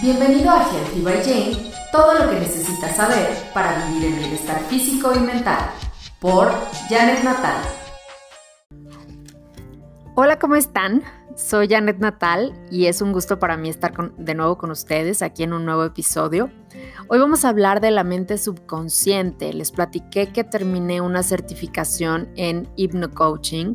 Bienvenido a Healthy by Jane, todo lo que necesitas saber para vivir en bienestar físico y mental, por Janet Natal. Hola, ¿cómo están? Soy Janet Natal y es un gusto para mí estar de nuevo con ustedes aquí en un nuevo episodio. Hoy vamos a hablar de la mente subconsciente. Les platiqué que terminé una certificación en Coaching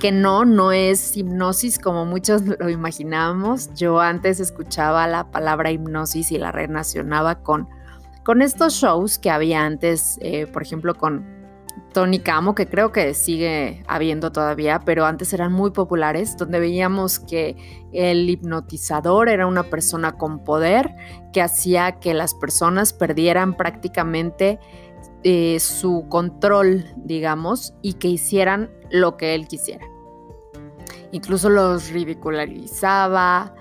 que no, no es hipnosis como muchos lo imaginábamos. Yo antes escuchaba la palabra hipnosis y la relacionaba con, con estos shows que había antes, eh, por ejemplo, con Tony Camo, que creo que sigue habiendo todavía, pero antes eran muy populares, donde veíamos que el hipnotizador era una persona con poder que hacía que las personas perdieran prácticamente eh, su control, digamos, y que hicieran lo que él quisiera. Incluso los ridicularizaba,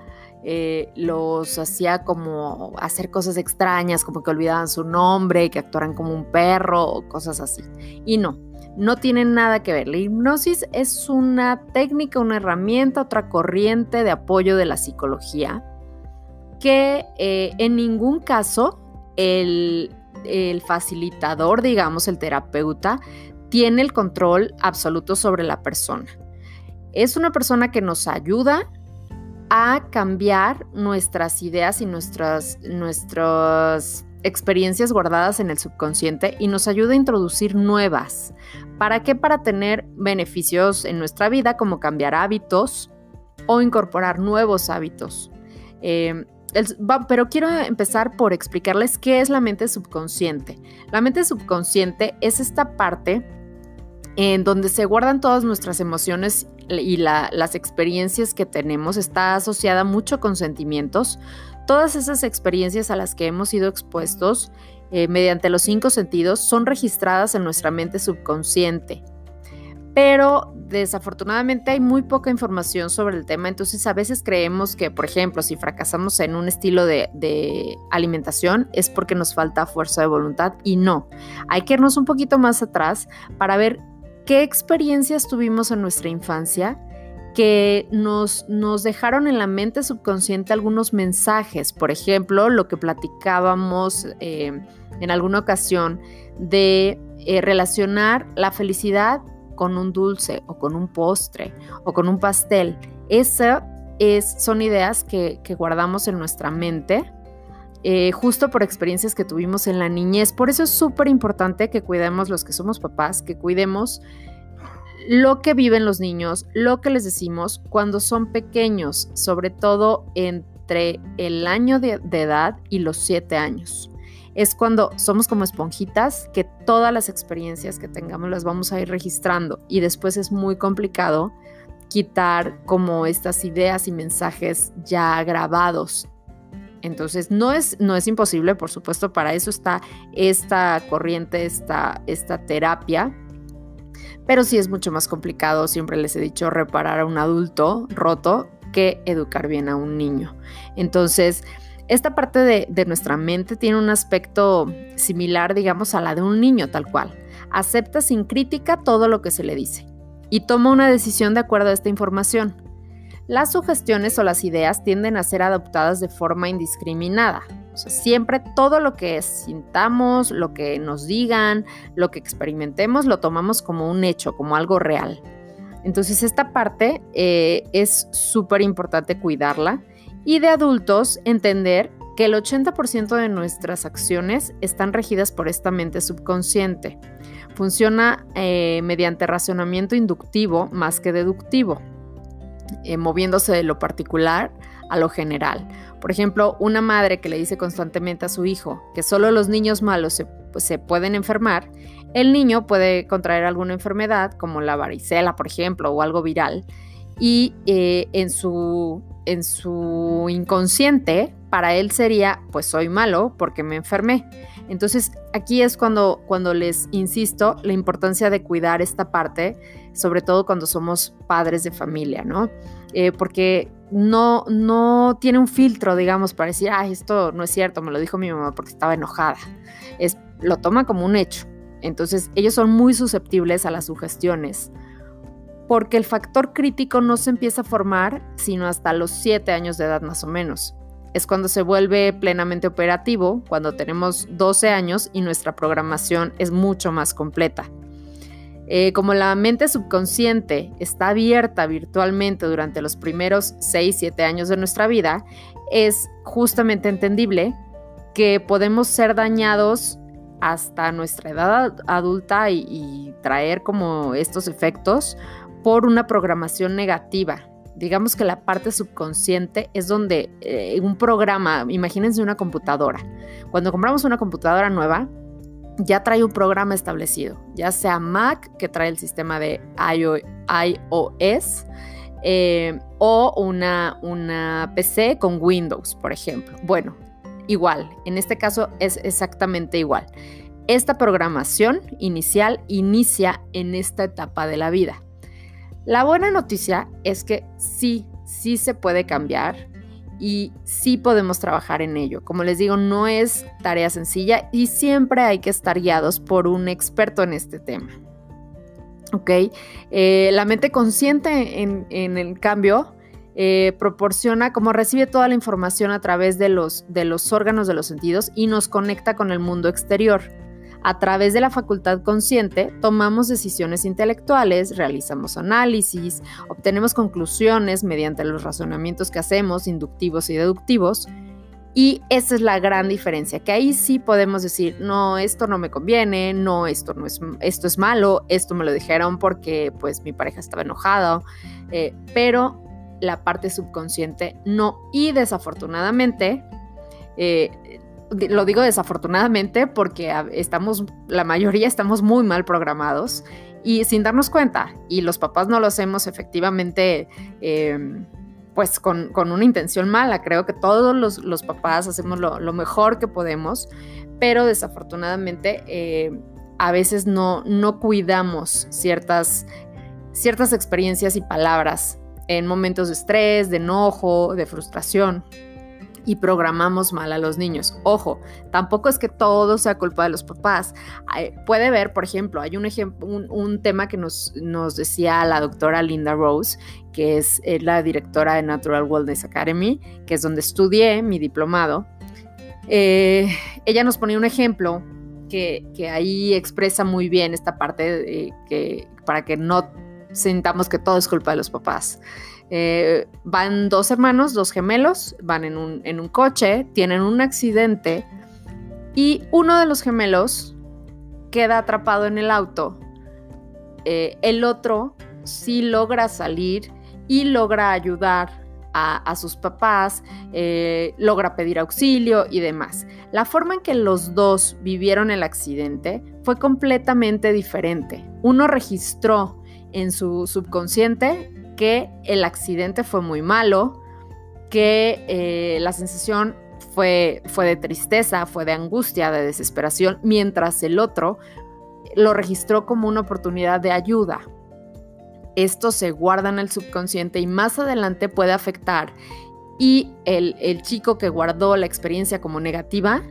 eh, los hacía como hacer cosas extrañas, como que olvidaban su nombre, que actuaran como un perro o cosas así. Y no, no tienen nada que ver. La hipnosis es una técnica, una herramienta, otra corriente de apoyo de la psicología que eh, en ningún caso el, el facilitador, digamos, el terapeuta, tiene el control absoluto sobre la persona. Es una persona que nos ayuda a cambiar nuestras ideas y nuestras, nuestras experiencias guardadas en el subconsciente y nos ayuda a introducir nuevas. ¿Para qué? Para tener beneficios en nuestra vida como cambiar hábitos o incorporar nuevos hábitos. Eh, pero quiero empezar por explicarles qué es la mente subconsciente. La mente subconsciente es esta parte en donde se guardan todas nuestras emociones y las experiencias que tenemos. Está asociada mucho con sentimientos. Todas esas experiencias a las que hemos sido expuestos eh, mediante los cinco sentidos son registradas en nuestra mente subconsciente pero desafortunadamente hay muy poca información sobre el tema, entonces a veces creemos que, por ejemplo, si fracasamos en un estilo de, alimentación es porque nos falta fuerza de voluntad y no, hay que irnos un poquito más atrás para ver qué experiencias tuvimos en nuestra infancia que nos, dejaron en la mente subconsciente algunos mensajes, por ejemplo, lo que platicábamos eh, en alguna ocasión de eh, relacionar la felicidad con un dulce o con un postre o con un pastel. Esas es, son ideas que, guardamos en nuestra mente. Eh, justo por experiencias que tuvimos en la niñez. Por eso es súper importante que cuidemos los que somos papás, que cuidemos lo que viven los niños, lo que les decimos cuando son pequeños, sobre todo entre el año de, de edad y los siete años es cuando somos como esponjitas que todas las experiencias que tengamos las vamos a ir registrando y después es muy complicado quitar como estas ideas y mensajes ya grabados. Entonces no es, no es imposible, por supuesto, para eso está esta corriente, esta, esta terapia, pero sí es mucho más complicado, siempre les he dicho, reparar a un adulto roto que educar bien a un niño. Entonces, esta parte de, nuestra mente tiene un aspecto similar, digamos, a la de un niño tal cual. Acepta sin crítica todo lo que se le dice y toma una decisión de acuerdo a esta información. Las sugestiones o las ideas tienden a ser adoptadas de forma indiscriminada. Siempre todo lo que sintamos, lo que nos digan, lo que experimentemos, lo tomamos como un hecho, como algo real. Entonces esta parte eh, es súper importante cuidarla y de adultos entender que el 80% de nuestras acciones están regidas por esta mente subconsciente. Funciona eh, mediante razonamiento inductivo más que deductivo, eh, moviéndose de lo particular a lo general. Por ejemplo, una madre que le dice constantemente a su hijo que solo los niños malos se, pues, pueden enfermar, el niño puede contraer alguna enfermedad como la varicela, por ejemplo, o algo viral, y eh, en su inconsciente, para él sería, pues soy malo porque me enfermé. Entonces aquí es cuando, cuando les insisto la importancia de cuidar esta parte, sobre todo cuando somos padres de familia, ¿no? Eh, porque no, no tiene un filtro, digamos, para decir, ah, esto no es cierto, me lo dijo mi mamá porque estaba enojada. Es, lo toma como un hecho. Entonces ellos son muy susceptibles a las sugestiones porque el factor crítico no se empieza a formar sino hasta los 7 años de edad más o menos. Es cuando se vuelve plenamente operativo, cuando tenemos 12 años y nuestra programación es mucho más completa. Eh, como la mente subconsciente está abierta virtualmente durante los primeros 6-7 años de nuestra vida, es justamente entendible que podemos ser dañados hasta nuestra edad adulta y, traer como estos efectos por una programación negativa. Digamos que la parte subconsciente es donde eh, un programa, imagínense una computadora. Cuando compramos una computadora nueva, ya trae un programa establecido, ya sea Mac, que trae el sistema de iOS, eh, o una, una PC con Windows, por ejemplo. Bueno, igual, en este caso es exactamente igual. Esta programación inicial inicia en esta etapa de la vida. La buena noticia es que sí, sí se puede cambiar y sí podemos trabajar en ello. Como les digo, no es tarea sencilla y siempre hay que estar guiados por un experto en este tema. ¿Ok? Eh, la mente consciente en, el cambio eh, proporciona, como recibe toda la información a través de los, de los órganos de los sentidos y nos conecta con el mundo exterior. A través de la facultad consciente, tomamos decisiones intelectuales, realizamos análisis, obtenemos conclusiones mediante los razonamientos que hacemos, inductivos y deductivos. Y esa es la gran diferencia, que ahí sí podemos decir, no, esto no me conviene, no, esto, no es, esto es malo, esto me lo dijeron porque pues mi pareja estaba enojada, eh, pero la parte subconsciente no. Y desafortunadamente, eh, lo digo desafortunadamente porque estamos, la mayoría estamos muy mal programados y sin darnos cuenta, y los papás no lo hacemos efectivamente, em, pues con, una intención mala, creo que todos los, papás hacemos lo, mejor que podemos, pero desafortunadamente eh, a veces no, no cuidamos ciertas, ciertas experiencias y palabras en momentos de estrés, de enojo, de frustración y programamos mal a los niños. Ojo, tampoco es que todo sea culpa de los papás. puede ver, por ejemplo, hay un, ejemplo, un, tema que nos, decía la doctora Linda Rose, que es, la directora de Natural Wellness Academy, que es donde estudié mi diplomado. Eh, ella nos ponía un ejemplo que, ahí expresa muy bien esta parte que, para que no sintamos que todo es culpa de los papás. Eh, van dos hermanos, dos gemelos, van en un, coche, tienen un accidente y uno de los gemelos queda atrapado en el auto. Eh, el otro sí logra salir y logra ayudar a, sus papás, eh, logra pedir auxilio y demás. La forma en que los dos vivieron el accidente fue completamente diferente. Uno registró en su subconsciente que el accidente fue muy malo, que eh, la sensación fue, fue de tristeza, fue de angustia, de desesperación, mientras el otro lo registró como una oportunidad de ayuda. Esto se guarda en el subconsciente y más adelante puede afectar y el, el chico que guardó la experiencia como negativa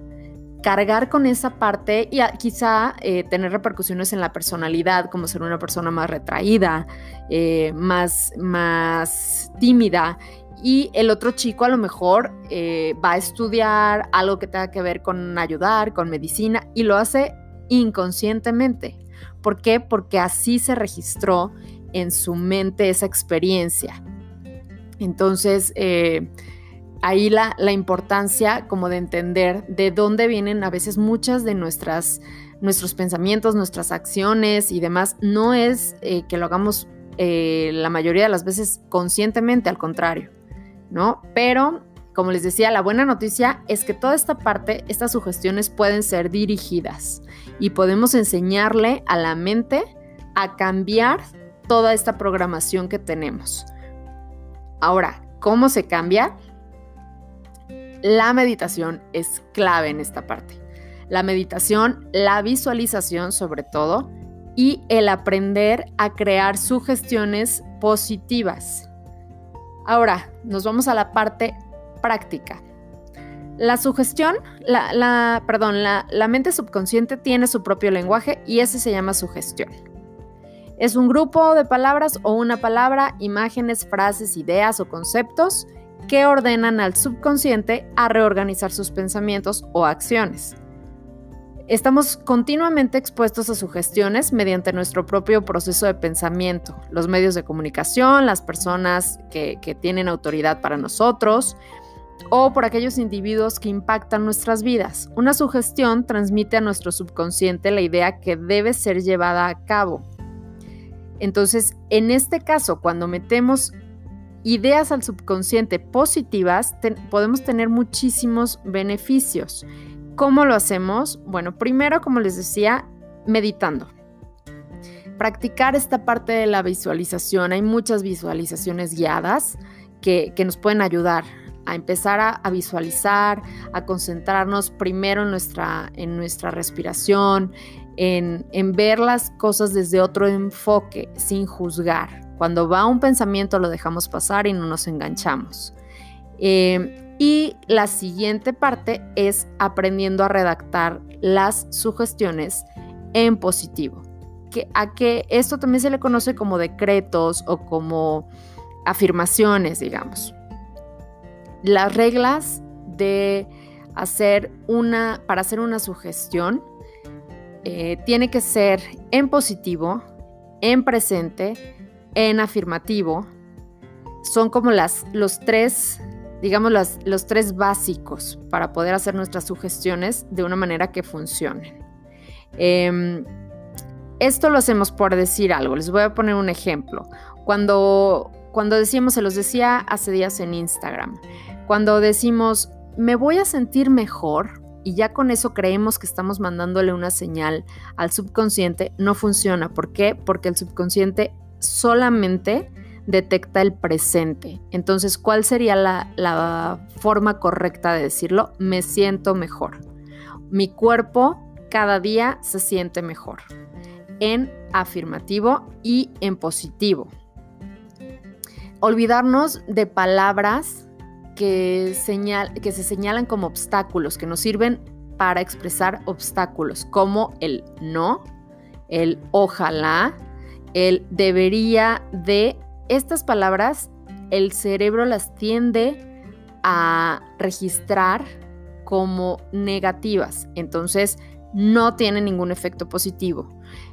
cargar con esa parte y quizá eh, tener repercusiones en la personalidad, como ser una persona más retraída, eh, más, más tímida. Y el otro chico a lo mejor eh, va a estudiar algo que tenga que ver con ayudar, con medicina, y lo hace inconscientemente. ¿Por qué? Porque así se registró en su mente esa experiencia. Entonces, ahí la, importancia como de entender de dónde vienen a veces muchas de nuestras nuestros pensamientos, nuestras acciones y demás, no es eh, que lo hagamos eh, la mayoría de las veces conscientemente, al contrario, ¿no? Pero, como les decía, la buena noticia es que toda esta parte, estas sugestiones pueden ser dirigidas y podemos enseñarle a la mente a cambiar toda esta programación que tenemos. Ahora, ¿cómo se cambia? La meditación es clave en esta parte. La meditación, la visualización sobre todo y el aprender a crear sugestiones positivas. Ahora, nos vamos a la parte práctica. La sugestión, la, perdón, la, la mente subconsciente tiene su propio lenguaje y ese se llama sugestión. Es un grupo de palabras o una palabra, imágenes, frases, ideas o conceptos que ordenan al subconsciente a reorganizar sus pensamientos o acciones. Estamos continuamente expuestos a sugestiones mediante nuestro propio proceso de pensamiento, los medios de comunicación, las personas que, tienen autoridad para nosotros o por aquellos individuos que impactan nuestras vidas. Una sugestión transmite a nuestro subconsciente la idea que debe ser llevada a cabo. Entonces, en este caso, cuando metemos ideas al subconsciente positivas, podemos tener muchísimos beneficios. ¿Cómo lo hacemos? Bueno, primero, como les decía, meditando. Practicar esta parte de la visualización. Hay muchas visualizaciones guiadas que, nos pueden ayudar a empezar a, visualizar, a concentrarnos primero en nuestra, en nuestra respiración, en, ver las cosas desde otro enfoque, sin juzgar. Cuando va un pensamiento lo dejamos pasar y no nos enganchamos. Eh, y la siguiente parte es aprendiendo a redactar las sugestiones en positivo. Que, a que esto también se le conoce como decretos o como afirmaciones, digamos. Las reglas de hacer una, para hacer una sugestión, eh, tiene que ser en positivo, en presente, en afirmativo. Son como las, los tres digamos, los tres básicos para poder hacer nuestras sugestiones de una manera que funcionen. Em, esto lo hacemos por decir algo. Les voy a poner un ejemplo. Cuando, cuando decimos, se los decía hace días en Instagram, cuando decimos, me voy a sentir mejor, y ya con eso creemos que estamos mandándole una señal al subconsciente, no funciona. ¿Por qué? Porque el subconsciente solamente detecta el presente. Entonces, ¿cuál sería la, forma correcta de decirlo? Me siento mejor. Mi cuerpo cada día se siente mejor. En afirmativo y en positivo. Olvidarnos de palabras que, que se señalan como obstáculos, que nos sirven para expresar obstáculos, como el no, el ojalá, el debería de estas palabras el cerebro las tiende a registrar como negativas, entonces no tiene ningún efecto positivo.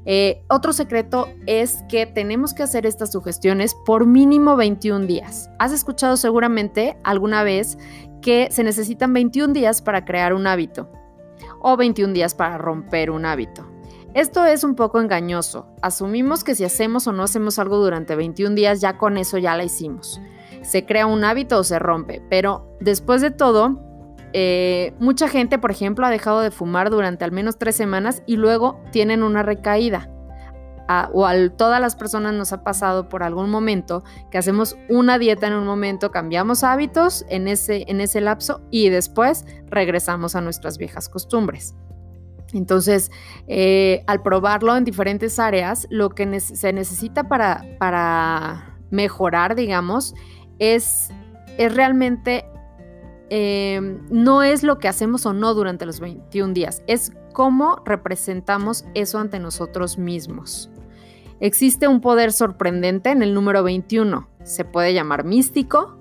Eh, otro secreto es que tenemos que hacer estas sugestiones por mínimo 21 días. Has escuchado seguramente alguna vez que se necesitan 21 días para crear un hábito o 21 días para romper un hábito. Esto es un poco engañoso. Asumimos que si hacemos o no hacemos algo durante 21 días, ya con eso ya la hicimos. Se crea un hábito o se rompe, pero después de todo, eh, mucha gente, por ejemplo, ha dejado de fumar durante al menos tres semanas y luego tienen una recaída. o a todas las personas nos ha pasado por algún momento que hacemos una dieta en un momento, cambiamos hábitos en ese, en ese lapso y después regresamos a nuestras viejas costumbres. Entonces, eh, al probarlo en diferentes áreas, lo que se necesita para, mejorar, digamos, es, realmente, eh, no es lo que hacemos o no durante los 21 días, es cómo representamos eso ante nosotros mismos. Existe un poder sorprendente en el número 21, se puede llamar místico,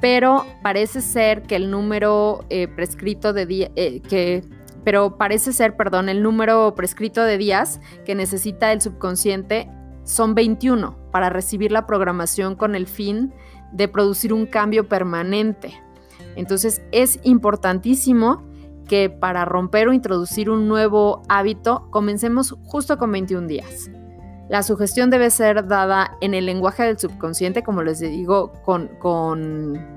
pero parece ser que el número eh, prescrito de día, que pero parece ser, perdón, el número prescrito de días que necesita el subconsciente son 21 para recibir la programación con el fin de producir un cambio permanente. Entonces es importantísimo que para romper o introducir un nuevo hábito comencemos justo con 21 días. La sugestión debe ser dada en el lenguaje del subconsciente, como les digo, con, con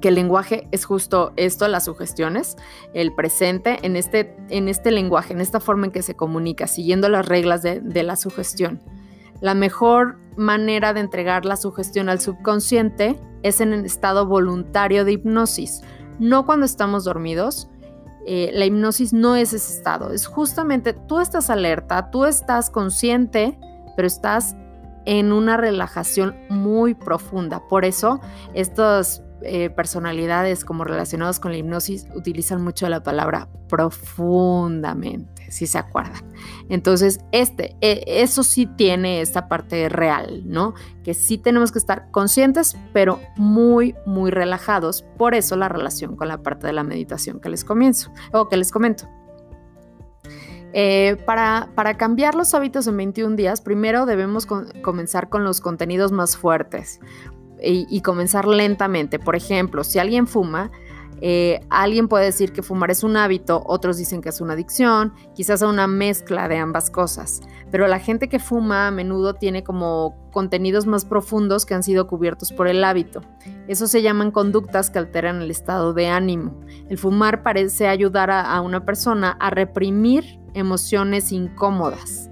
que el lenguaje es justo esto, las sugestiones, el presente, en este, en este lenguaje, en esta forma en que se comunica, siguiendo las reglas de, la sugestión. La mejor manera de entregar la sugestión al subconsciente es en el estado voluntario de hipnosis, no cuando estamos dormidos. Eh, la hipnosis no es ese estado, es justamente tú estás alerta, tú estás consciente, pero estás en una relajación muy profunda. Por eso estos eh, personalidades como relacionados con la hipnosis utilizan mucho la palabra profundamente, si se acuerdan. Entonces, este, e, eso sí tiene esta parte real, ¿no? Que sí tenemos que estar conscientes, pero muy, muy relajados. Por eso la relación con la parte de la meditación que les comienzo o que les comento. Eh, para, para, cambiar los hábitos en 21 días, primero debemos comenzar con los contenidos más fuertes y, comenzar lentamente. Por ejemplo, si alguien fuma, eh, alguien puede decir que fumar es un hábito, otros dicen que es una adicción, quizás una mezcla de ambas cosas. Pero la gente que fuma a menudo tiene como contenidos más profundos que han sido cubiertos por el hábito. Eso se llaman conductas que alteran el estado de ánimo. El fumar parece ayudar a una persona a reprimir emociones incómodas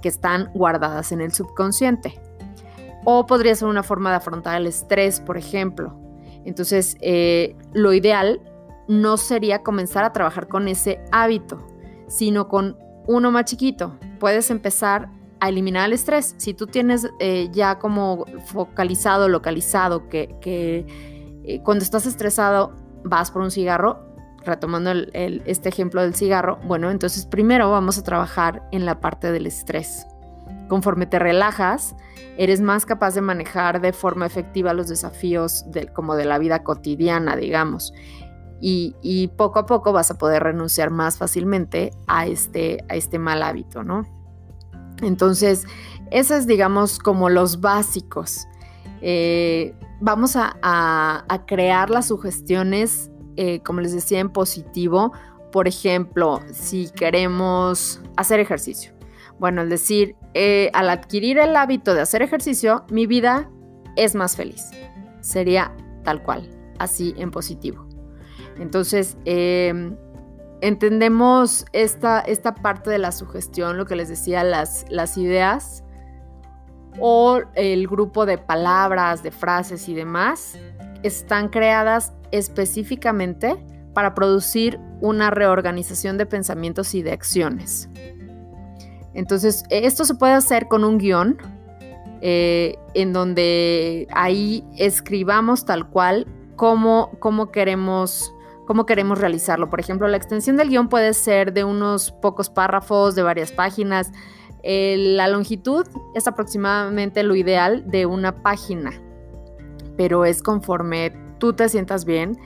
que están guardadas en el subconsciente. O podría ser una forma de afrontar el estrés, por ejemplo. Entonces, eh, lo ideal no sería comenzar a trabajar con ese hábito, sino con uno más chiquito. Puedes empezar a eliminar el estrés. Si tú tienes eh, ya como focalizado, localizado, que, eh, cuando estás estresado vas por un cigarro, retomando este ejemplo del cigarro, bueno, entonces primero vamos a trabajar en la parte del estrés. Conforme te relajas, eres más capaz de manejar de forma efectiva los desafíos como de la vida cotidiana, digamos. Y, poco a poco vas a poder renunciar más fácilmente a este, este mal hábito, ¿no? Entonces, esos es, digamos, como los básicos. Eh, vamos a, crear las sugestiones, eh, como les decía, en positivo. Por ejemplo, si queremos hacer ejercicio. Bueno, al decir, eh, al adquirir el hábito de hacer ejercicio, mi vida es más feliz. Sería tal cual, así en positivo. Entonces, em, entendemos esta, esta, parte de la sugestión, lo que les decía, las, las ideas o el grupo de palabras, de frases y demás, están creadas específicamente para producir una reorganización de pensamientos y de acciones. Entonces, esto se puede hacer con un guion, eh, en donde ahí escribamos tal cual cómo, cómo, queremos, cómo queremos realizarlo. Por ejemplo, la extensión del guion puede ser de unos pocos párrafos, de varias páginas. la longitud es aproximadamente lo ideal de una página, pero es conforme tú te sientas bien,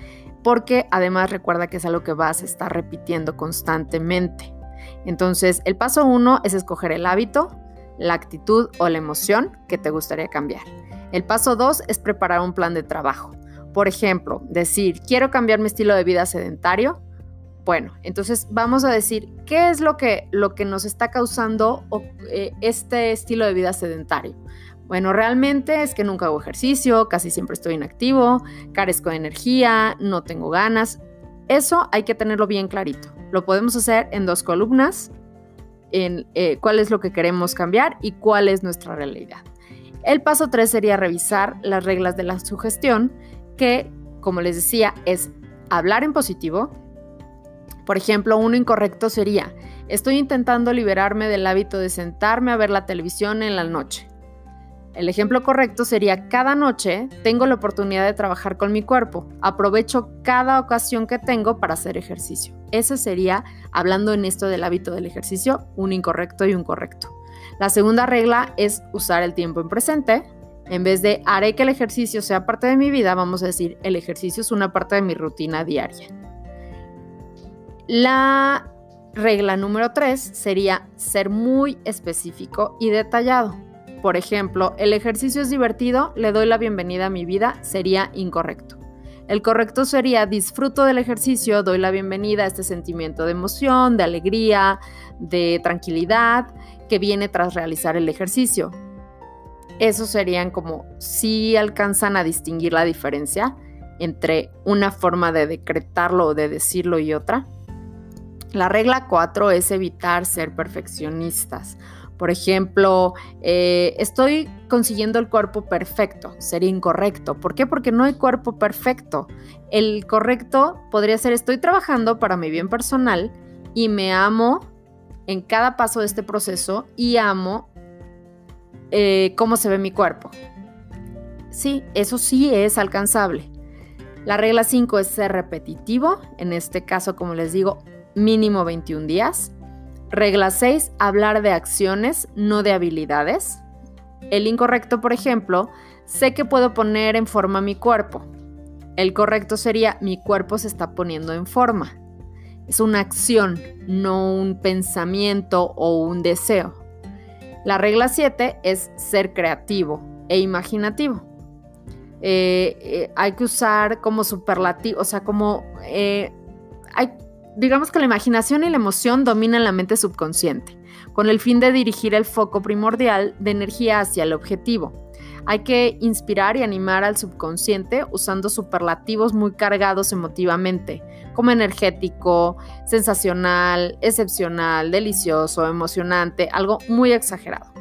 porque además recuerda que es algo que vas a estar repitiendo constantemente. Entonces, el paso uno es escoger el hábito, la actitud o la emoción que te gustaría cambiar. El paso dos es preparar un plan de trabajo. Por ejemplo, decir, quiero cambiar mi estilo de vida sedentario. Bueno, entonces vamos a decir, ¿qué es lo que, lo que nos está causando eh, este estilo de vida sedentario? Bueno, realmente es que nunca hago ejercicio, casi siempre estoy inactivo, carezco de energía, no tengo ganas. Eso hay que tenerlo bien clarito. Lo podemos hacer en dos columnas, en eh, cuál es lo que queremos cambiar y cuál es nuestra realidad. El paso 3 sería revisar las reglas de la sugestión, que, como les decía, es hablar en positivo. Por ejemplo, uno incorrecto sería, estoy intentando liberarme del hábito de sentarme a ver la televisión en la noche. El ejemplo correcto sería cada noche tengo la oportunidad de trabajar con mi cuerpo. Aprovecho cada ocasión que tengo para hacer ejercicio. Ese sería, hablando en esto del hábito del ejercicio, un incorrecto y un correcto. La segunda regla es usar el tiempo en presente. En vez de haré que el ejercicio sea parte de mi vida, vamos a decir el ejercicio es una parte de mi rutina diaria. La regla número tres sería ser muy específico y detallado. Por ejemplo, el ejercicio es divertido, le doy la bienvenida a mi vida, sería incorrecto. El correcto sería disfruto del ejercicio, doy la bienvenida a este sentimiento de emoción, de alegría, de tranquilidad que viene tras realizar el ejercicio. Esos serían como si alcanzan a distinguir la diferencia entre una forma de decretarlo o de decirlo y otra. La regla 4 es evitar ser perfeccionistas. Por ejemplo, eh, estoy consiguiendo el cuerpo perfecto, sería incorrecto. ¿Por qué? Porque no hay cuerpo perfecto. El correcto podría ser estoy trabajando para mi bien personal y me amo en cada paso de este proceso y amo eh, cómo se ve mi cuerpo. Sí, eso sí es alcanzable. La regla 5 es ser repetitivo, en este caso, como les digo, mínimo 21 días. Regla 6, hablar de acciones, no de habilidades. El incorrecto, por ejemplo, sé que puedo poner en forma mi cuerpo. El correcto sería mi cuerpo se está poniendo en forma. Es una acción, no un pensamiento o un deseo. La regla 7 es ser creativo e imaginativo. Eh, eh, hay que usar como superlativo, o sea, como eh, hay, digamos que la imaginación y la emoción dominan la mente subconsciente, con el fin de dirigir el foco primordial de energía hacia el objetivo. Hay que inspirar y animar al subconsciente usando superlativos muy cargados emotivamente, como energético, sensacional, excepcional, delicioso, emocionante, algo muy exagerado.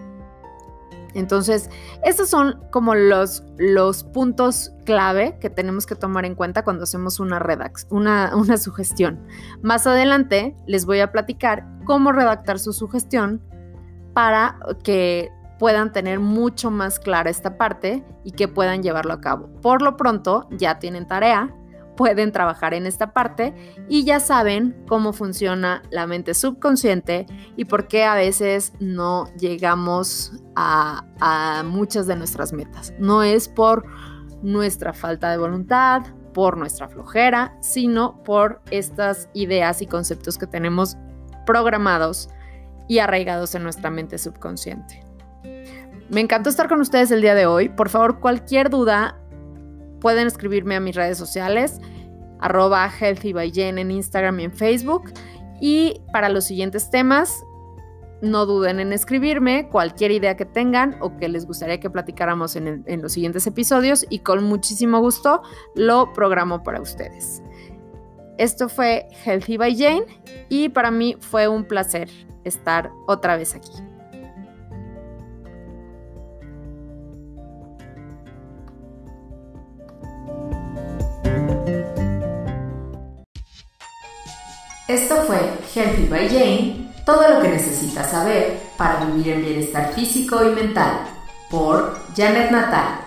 Entonces, estos son como los, los puntos clave que tenemos que tomar en cuenta cuando hacemos una, redax, una, una sugestión. Más adelante les voy a platicar cómo redactar su sugestión para que puedan tener mucho más clara esta parte y que puedan llevarlo a cabo. Por lo pronto, ya tienen tarea, pueden trabajar en esta parte y ya saben cómo funciona la mente subconsciente y por qué a veces no llegamos a, muchas de nuestras metas. No es por nuestra falta de voluntad, por nuestra flojera, sino por estas ideas y conceptos que tenemos programados y arraigados en nuestra mente subconsciente. Me encantó estar con ustedes el día de hoy. Por favor, cualquier duda, pueden escribirme a mis redes sociales, arroba healthybyjen en Instagram y en Facebook. Y para los siguientes temas, no duden en escribirme cualquier idea que tengan o que les gustaría que platicáramos en, en, los siguientes episodios y con muchísimo gusto lo programo para ustedes. Esto fue Healthy by Jane y para mí fue un placer estar otra vez aquí. Esto fue Healthy by Jane, todo lo que necesitas saber para vivir en bienestar físico y mental, por Janet Natal.